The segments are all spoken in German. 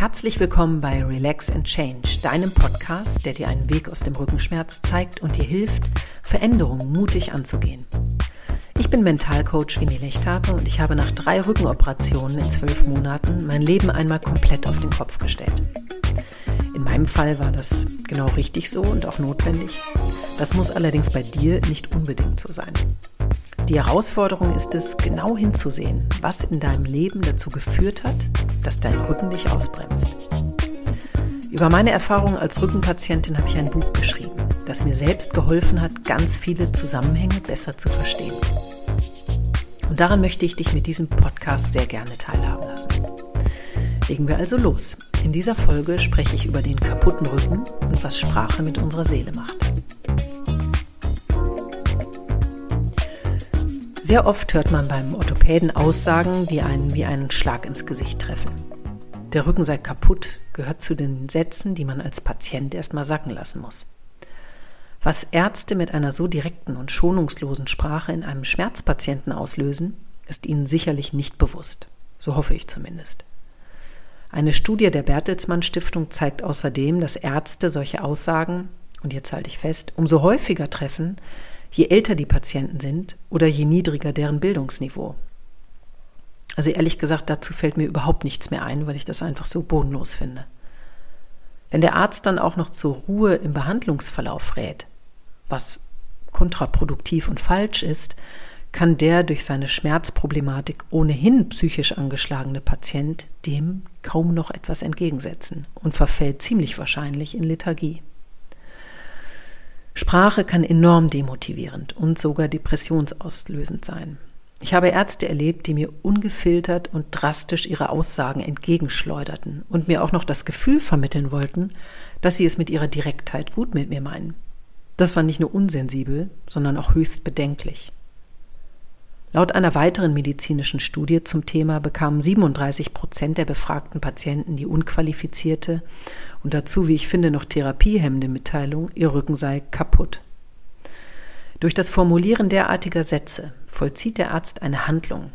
Herzlich willkommen bei Relax and Change, deinem Podcast, der dir einen Weg aus dem Rückenschmerz zeigt und dir hilft, Veränderungen mutig anzugehen. Ich bin Mentalcoach Winnie Lechthabe und ich habe nach drei Rückenoperationen in zwölf Monaten mein Leben einmal komplett auf den Kopf gestellt. In meinem Fall war das genau richtig so und auch notwendig. Das muss allerdings bei dir nicht unbedingt so sein. Die Herausforderung ist es, genau hinzusehen, was in deinem Leben dazu geführt hat, dass dein Rücken dich ausbremst. Über meine Erfahrungen als Rückenpatientin habe ich ein Buch geschrieben, das mir selbst geholfen hat, ganz viele Zusammenhänge besser zu verstehen. Und daran möchte ich dich mit diesem Podcast sehr gerne teilhaben lassen. Legen wir also los. In dieser Folge spreche ich über den kaputten Rücken und was Sprache mit unserer Seele macht. Sehr oft hört man beim Orthopäden Aussagen, die einen wie einen Schlag ins Gesicht treffen. Der Rücken sei kaputt, gehört zu den Sätzen, die man als Patient erstmal sacken lassen muss. Was Ärzte mit einer so direkten und schonungslosen Sprache in einem Schmerzpatienten auslösen, ist ihnen sicherlich nicht bewusst. So hoffe ich zumindest. Eine Studie der Bertelsmann Stiftung zeigt außerdem, dass Ärzte solche Aussagen, und jetzt halte ich fest, umso häufiger treffen, je älter die Patienten sind oder je niedriger deren Bildungsniveau. Also ehrlich gesagt, dazu fällt mir überhaupt nichts mehr ein, weil ich das einfach so bodenlos finde. Wenn der Arzt dann auch noch zur Ruhe im Behandlungsverlauf rät, was kontraproduktiv und falsch ist, kann der durch seine Schmerzproblematik ohnehin psychisch angeschlagene Patient dem kaum noch etwas entgegensetzen und verfällt ziemlich wahrscheinlich in Lethargie. Sprache kann enorm demotivierend und sogar depressionsauslösend sein. Ich habe Ärzte erlebt, die mir ungefiltert und drastisch ihre Aussagen entgegenschleuderten und mir auch noch das Gefühl vermitteln wollten, dass sie es mit ihrer Direktheit gut mit mir meinen. Das war nicht nur unsensibel, sondern auch höchst bedenklich. Laut einer weiteren medizinischen Studie zum Thema bekamen 37 Prozent der befragten Patienten die unqualifizierte und dazu, wie ich finde, noch therapiehemmende Mitteilung, ihr Rücken sei kaputt. Durch das Formulieren derartiger Sätze vollzieht der Arzt eine Handlung.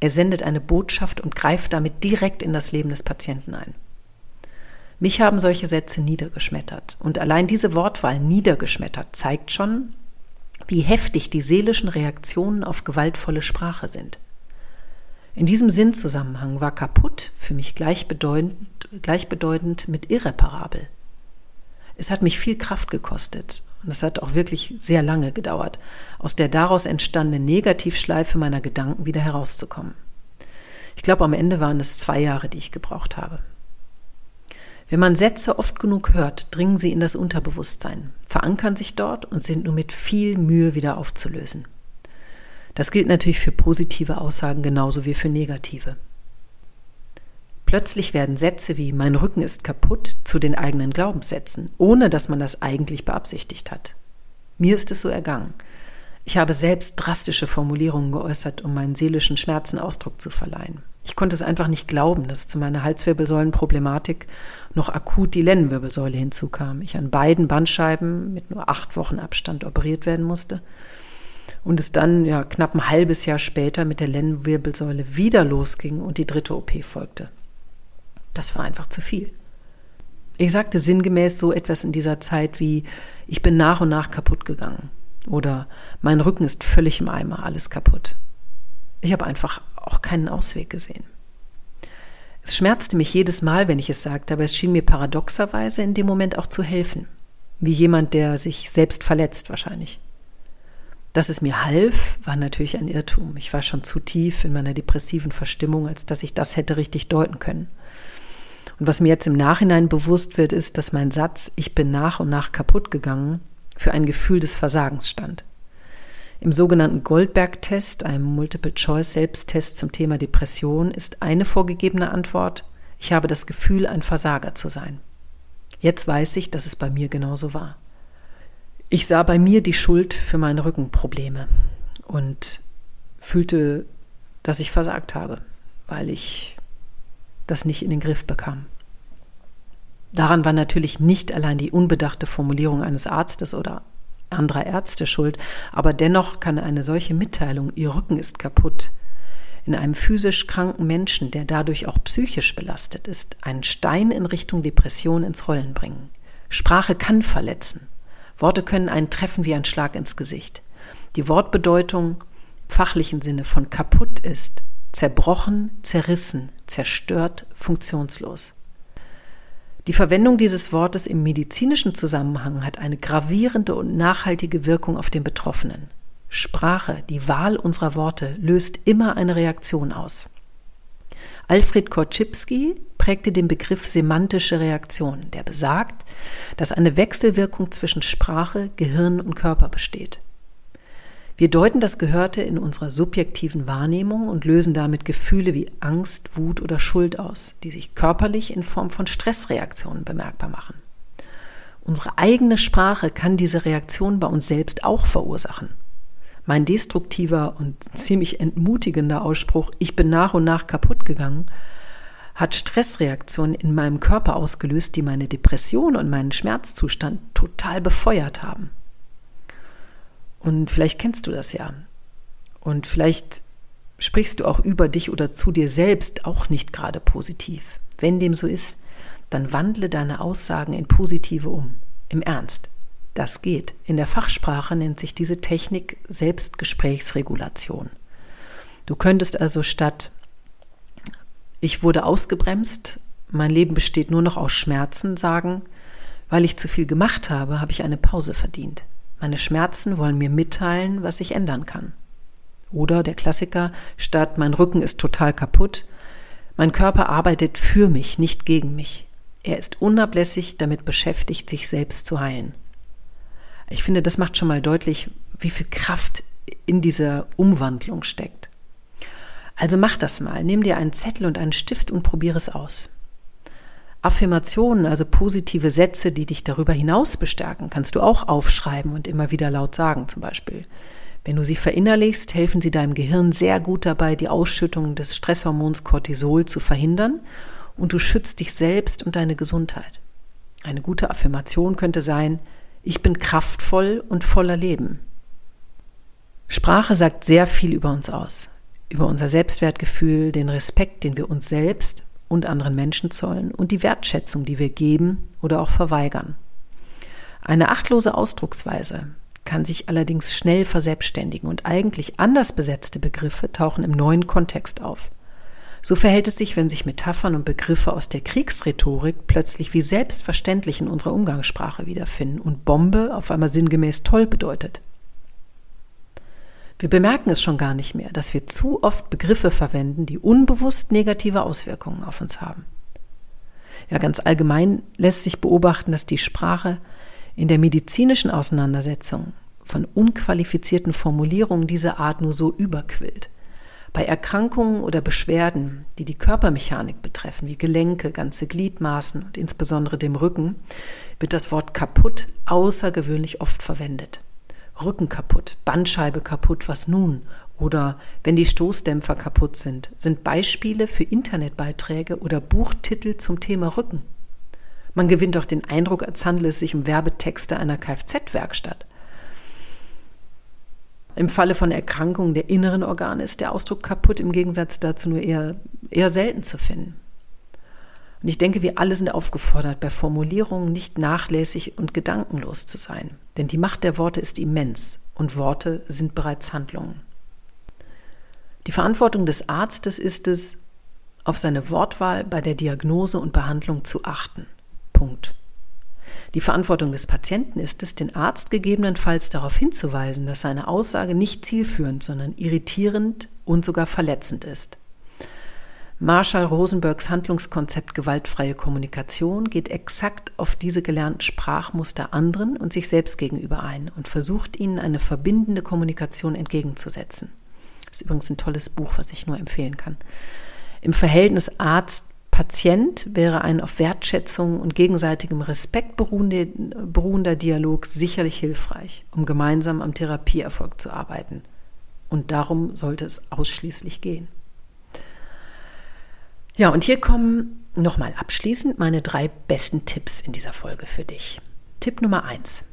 Er sendet eine Botschaft und greift damit direkt in das Leben des Patienten ein. Mich haben solche Sätze niedergeschmettert. Und allein diese Wortwahl niedergeschmettert zeigt schon, wie heftig die seelischen Reaktionen auf gewaltvolle Sprache sind. In diesem Sinnzusammenhang war kaputt für mich gleichbedeutend, gleichbedeutend mit irreparabel. Es hat mich viel Kraft gekostet und es hat auch wirklich sehr lange gedauert, aus der daraus entstandenen Negativschleife meiner Gedanken wieder herauszukommen. Ich glaube, am Ende waren es zwei Jahre, die ich gebraucht habe. Wenn man Sätze oft genug hört, dringen sie in das Unterbewusstsein, verankern sich dort und sind nur mit viel Mühe wieder aufzulösen. Das gilt natürlich für positive Aussagen genauso wie für negative. Plötzlich werden Sätze wie mein Rücken ist kaputt zu den eigenen Glaubenssätzen, ohne dass man das eigentlich beabsichtigt hat. Mir ist es so ergangen. Ich habe selbst drastische Formulierungen geäußert, um meinen seelischen Schmerzen Ausdruck zu verleihen. Ich konnte es einfach nicht glauben, dass zu meiner Halswirbelsäulenproblematik noch akut die Lendenwirbelsäule hinzukam. Ich an beiden Bandscheiben mit nur acht Wochen Abstand operiert werden musste und es dann ja knapp ein halbes Jahr später mit der Lendenwirbelsäule wieder losging und die dritte OP folgte. Das war einfach zu viel. Ich sagte sinngemäß so etwas in dieser Zeit wie ich bin nach und nach kaputt gegangen oder mein Rücken ist völlig im Eimer, alles kaputt. Ich habe einfach auch keinen Ausweg gesehen. Es schmerzte mich jedes Mal, wenn ich es sagte, aber es schien mir paradoxerweise in dem Moment auch zu helfen. Wie jemand, der sich selbst verletzt wahrscheinlich. Dass es mir half, war natürlich ein Irrtum. Ich war schon zu tief in meiner depressiven Verstimmung, als dass ich das hätte richtig deuten können. Und was mir jetzt im Nachhinein bewusst wird, ist, dass mein Satz, ich bin nach und nach kaputt gegangen, für ein Gefühl des Versagens stand. Im sogenannten Goldberg-Test, einem Multiple-Choice-Selbsttest zum Thema Depression, ist eine vorgegebene Antwort, ich habe das Gefühl, ein Versager zu sein. Jetzt weiß ich, dass es bei mir genauso war. Ich sah bei mir die Schuld für meine Rückenprobleme und fühlte, dass ich versagt habe, weil ich das nicht in den Griff bekam. Daran war natürlich nicht allein die unbedachte Formulierung eines Arztes oder anderer Ärzte schuld, aber dennoch kann eine solche Mitteilung, ihr Rücken ist kaputt, in einem physisch kranken Menschen, der dadurch auch psychisch belastet ist, einen Stein in Richtung Depression ins Rollen bringen. Sprache kann verletzen. Worte können einen treffen wie ein Schlag ins Gesicht. Die Wortbedeutung im fachlichen Sinne von kaputt ist zerbrochen, zerrissen, zerstört, funktionslos. Die Verwendung dieses Wortes im medizinischen Zusammenhang hat eine gravierende und nachhaltige Wirkung auf den Betroffenen. Sprache, die Wahl unserer Worte, löst immer eine Reaktion aus. Alfred Korczybski prägte den Begriff semantische Reaktion, der besagt, dass eine Wechselwirkung zwischen Sprache, Gehirn und Körper besteht. Wir deuten das Gehörte in unserer subjektiven Wahrnehmung und lösen damit Gefühle wie Angst, Wut oder Schuld aus, die sich körperlich in Form von Stressreaktionen bemerkbar machen. Unsere eigene Sprache kann diese Reaktion bei uns selbst auch verursachen. Mein destruktiver und ziemlich entmutigender Ausspruch, ich bin nach und nach kaputt gegangen, hat Stressreaktionen in meinem Körper ausgelöst, die meine Depression und meinen Schmerzzustand total befeuert haben. Und vielleicht kennst du das ja. Und vielleicht sprichst du auch über dich oder zu dir selbst auch nicht gerade positiv. Wenn dem so ist, dann wandle deine Aussagen in positive um. Im Ernst. Das geht. In der Fachsprache nennt sich diese Technik Selbstgesprächsregulation. Du könntest also statt ich wurde ausgebremst, mein Leben besteht nur noch aus Schmerzen sagen, weil ich zu viel gemacht habe, habe ich eine Pause verdient. Meine Schmerzen wollen mir mitteilen, was ich ändern kann. Oder der Klassiker, statt mein Rücken ist total kaputt, mein Körper arbeitet für mich, nicht gegen mich. Er ist unablässig damit beschäftigt, sich selbst zu heilen. Ich finde, das macht schon mal deutlich, wie viel Kraft in dieser Umwandlung steckt. Also mach das mal. Nimm dir einen Zettel und einen Stift und probiere es aus. Affirmationen, also positive Sätze, die dich darüber hinaus bestärken, kannst du auch aufschreiben und immer wieder laut sagen zum Beispiel. Wenn du sie verinnerlichst, helfen sie deinem Gehirn sehr gut dabei, die Ausschüttung des Stresshormons Cortisol zu verhindern und du schützt dich selbst und deine Gesundheit. Eine gute Affirmation könnte sein, ich bin kraftvoll und voller Leben. Sprache sagt sehr viel über uns aus, über unser Selbstwertgefühl, den Respekt, den wir uns selbst und anderen Menschen zollen und die Wertschätzung, die wir geben oder auch verweigern. Eine achtlose Ausdrucksweise kann sich allerdings schnell verselbstständigen und eigentlich anders besetzte Begriffe tauchen im neuen Kontext auf. So verhält es sich, wenn sich Metaphern und Begriffe aus der Kriegsrhetorik plötzlich wie selbstverständlich in unserer Umgangssprache wiederfinden und Bombe auf einmal sinngemäß toll bedeutet. Wir bemerken es schon gar nicht mehr, dass wir zu oft Begriffe verwenden, die unbewusst negative Auswirkungen auf uns haben. Ja, ganz allgemein lässt sich beobachten, dass die Sprache in der medizinischen Auseinandersetzung von unqualifizierten Formulierungen dieser Art nur so überquillt. Bei Erkrankungen oder Beschwerden, die die Körpermechanik betreffen, wie Gelenke, ganze Gliedmaßen und insbesondere dem Rücken, wird das Wort kaputt außergewöhnlich oft verwendet. Rücken kaputt, Bandscheibe kaputt, was nun? Oder wenn die Stoßdämpfer kaputt sind, sind Beispiele für Internetbeiträge oder Buchtitel zum Thema Rücken. Man gewinnt doch den Eindruck, als handele es sich um Werbetexte einer Kfz-Werkstatt. Im Falle von Erkrankungen der inneren Organe ist der Ausdruck kaputt im Gegensatz dazu nur eher, eher selten zu finden. Und ich denke, wir alle sind aufgefordert, bei Formulierungen nicht nachlässig und gedankenlos zu sein. Denn die Macht der Worte ist immens und Worte sind bereits Handlungen. Die Verantwortung des Arztes ist es, auf seine Wortwahl bei der Diagnose und Behandlung zu achten. Punkt. Die Verantwortung des Patienten ist es, den Arzt gegebenenfalls darauf hinzuweisen, dass seine Aussage nicht zielführend, sondern irritierend und sogar verletzend ist. Marshall Rosenbergs Handlungskonzept gewaltfreie Kommunikation geht exakt auf diese gelernten Sprachmuster anderen und sich selbst gegenüber ein und versucht ihnen eine verbindende Kommunikation entgegenzusetzen. Das ist übrigens ein tolles Buch, was ich nur empfehlen kann. Im Verhältnis Arzt-Patient wäre ein auf Wertschätzung und gegenseitigem Respekt beruhender Dialog sicherlich hilfreich, um gemeinsam am Therapieerfolg zu arbeiten. Und darum sollte es ausschließlich gehen. Ja, und hier kommen nochmal abschließend meine drei besten Tipps in dieser Folge für dich. Tipp Nummer eins.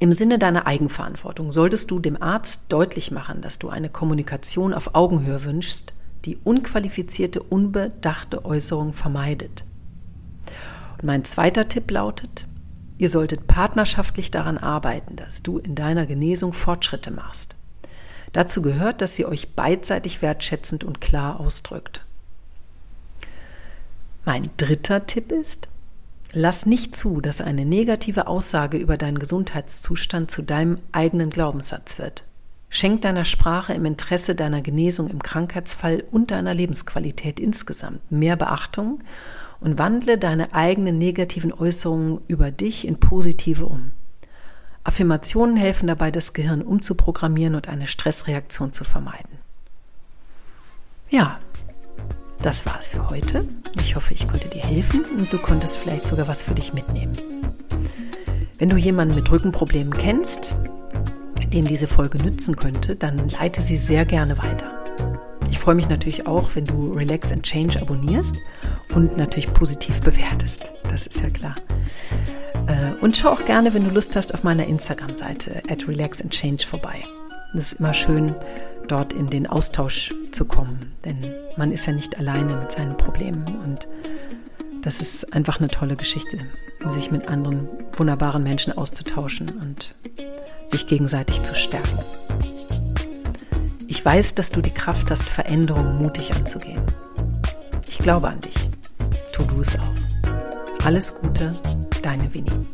Im Sinne deiner Eigenverantwortung solltest du dem Arzt deutlich machen, dass du eine Kommunikation auf Augenhöhe wünschst, die unqualifizierte, unbedachte Äußerung vermeidet. Und mein zweiter Tipp lautet, ihr solltet partnerschaftlich daran arbeiten, dass du in deiner Genesung Fortschritte machst. Dazu gehört, dass ihr euch beidseitig wertschätzend und klar ausdrückt. Mein dritter Tipp ist, Lass nicht zu, dass eine negative Aussage über deinen Gesundheitszustand zu deinem eigenen Glaubenssatz wird. Schenk deiner Sprache im Interesse deiner Genesung im Krankheitsfall und deiner Lebensqualität insgesamt mehr Beachtung und wandle deine eigenen negativen Äußerungen über dich in positive um. Affirmationen helfen dabei, das Gehirn umzuprogrammieren und eine Stressreaktion zu vermeiden. Ja, das war's für heute. Ich hoffe, ich konnte dir helfen und du konntest vielleicht sogar was für dich mitnehmen. Wenn du jemanden mit Rückenproblemen kennst, dem diese Folge nützen könnte, dann leite sie sehr gerne weiter. Ich freue mich natürlich auch, wenn du Relax and Change abonnierst und natürlich positiv bewertest. Das ist ja klar. Äh, und schau auch gerne, wenn du Lust hast, auf meiner Instagram-Seite at Relax and Change vorbei. Es ist immer schön, dort in den Austausch zu kommen, denn man ist ja nicht alleine mit seinen Problemen und das ist einfach eine tolle Geschichte, sich mit anderen wunderbaren Menschen auszutauschen und sich gegenseitig zu stärken. Ich weiß, dass du die Kraft hast, Veränderungen mutig anzugehen. Ich glaube an dich. Tu du es auch. Alles Gute, deine Winnie.